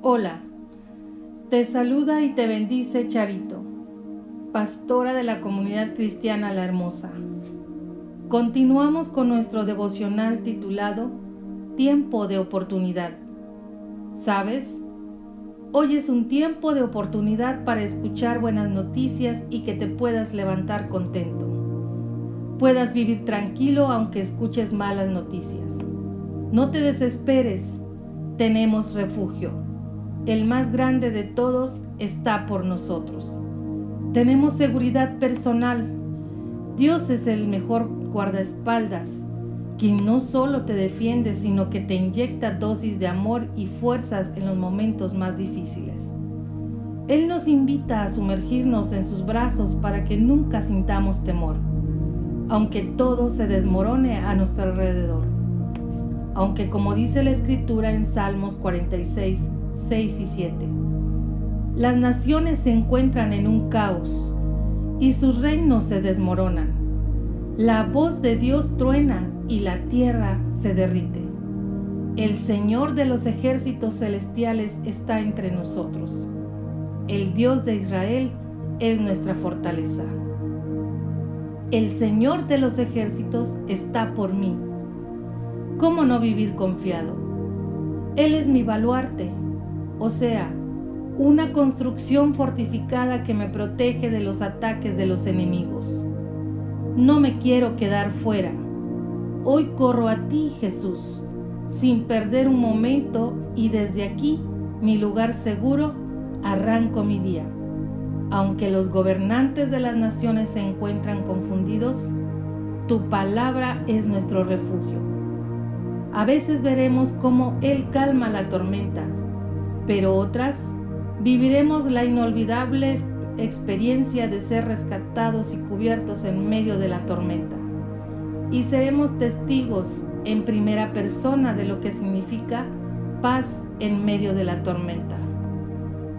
Hola, te saluda y te bendice Charito, pastora de la comunidad cristiana La Hermosa. Continuamos con nuestro devocional titulado Tiempo de oportunidad. ¿Sabes? Hoy es un tiempo de oportunidad para escuchar buenas noticias y que te puedas levantar contento. Puedas vivir tranquilo aunque escuches malas noticias. No te desesperes, tenemos refugio el más grande de todos, está por nosotros. Tenemos seguridad personal. Dios es el mejor guardaespaldas, quien no solo te defiende, sino que te inyecta dosis de amor y fuerzas en los momentos más difíciles. Él nos invita a sumergirnos en sus brazos para que nunca sintamos temor, aunque todo se desmorone a nuestro alrededor. Aunque como dice la escritura en Salmos 46, 6 y 7. Las naciones se encuentran en un caos y sus reinos se desmoronan. La voz de Dios truena y la tierra se derrite. El Señor de los ejércitos celestiales está entre nosotros. El Dios de Israel es nuestra fortaleza. El Señor de los ejércitos está por mí. ¿Cómo no vivir confiado? Él es mi baluarte o sea, una construcción fortificada que me protege de los ataques de los enemigos. No me quiero quedar fuera. Hoy corro a ti, Jesús, sin perder un momento y desde aquí, mi lugar seguro, arranco mi día. Aunque los gobernantes de las naciones se encuentran confundidos, tu palabra es nuestro refugio. A veces veremos cómo Él calma la tormenta pero otras viviremos la inolvidable experiencia de ser rescatados y cubiertos en medio de la tormenta. Y seremos testigos en primera persona de lo que significa paz en medio de la tormenta.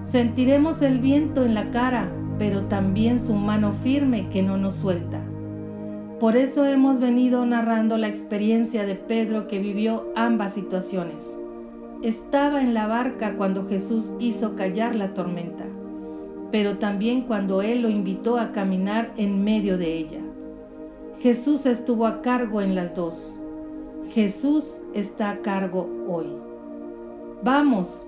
Sentiremos el viento en la cara, pero también su mano firme que no nos suelta. Por eso hemos venido narrando la experiencia de Pedro que vivió ambas situaciones estaba en la barca cuando Jesús hizo callar la tormenta, pero también cuando Él lo invitó a caminar en medio de ella. Jesús estuvo a cargo en las dos. Jesús está a cargo hoy. Vamos,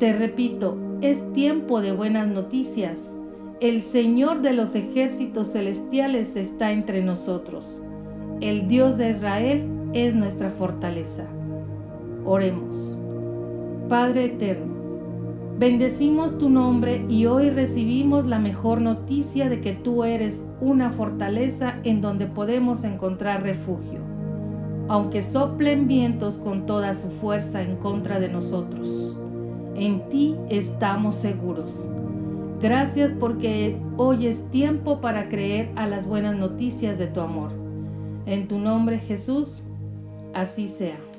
te repito, es tiempo de buenas noticias. El Señor de los ejércitos celestiales está entre nosotros. El Dios de Israel es nuestra fortaleza. Oremos. Padre eterno, bendecimos tu nombre y hoy recibimos la mejor noticia de que tú eres una fortaleza en donde podemos encontrar refugio, aunque soplen vientos con toda su fuerza en contra de nosotros. En ti estamos seguros. Gracias porque hoy es tiempo para creer a las buenas noticias de tu amor. En tu nombre Jesús, así sea.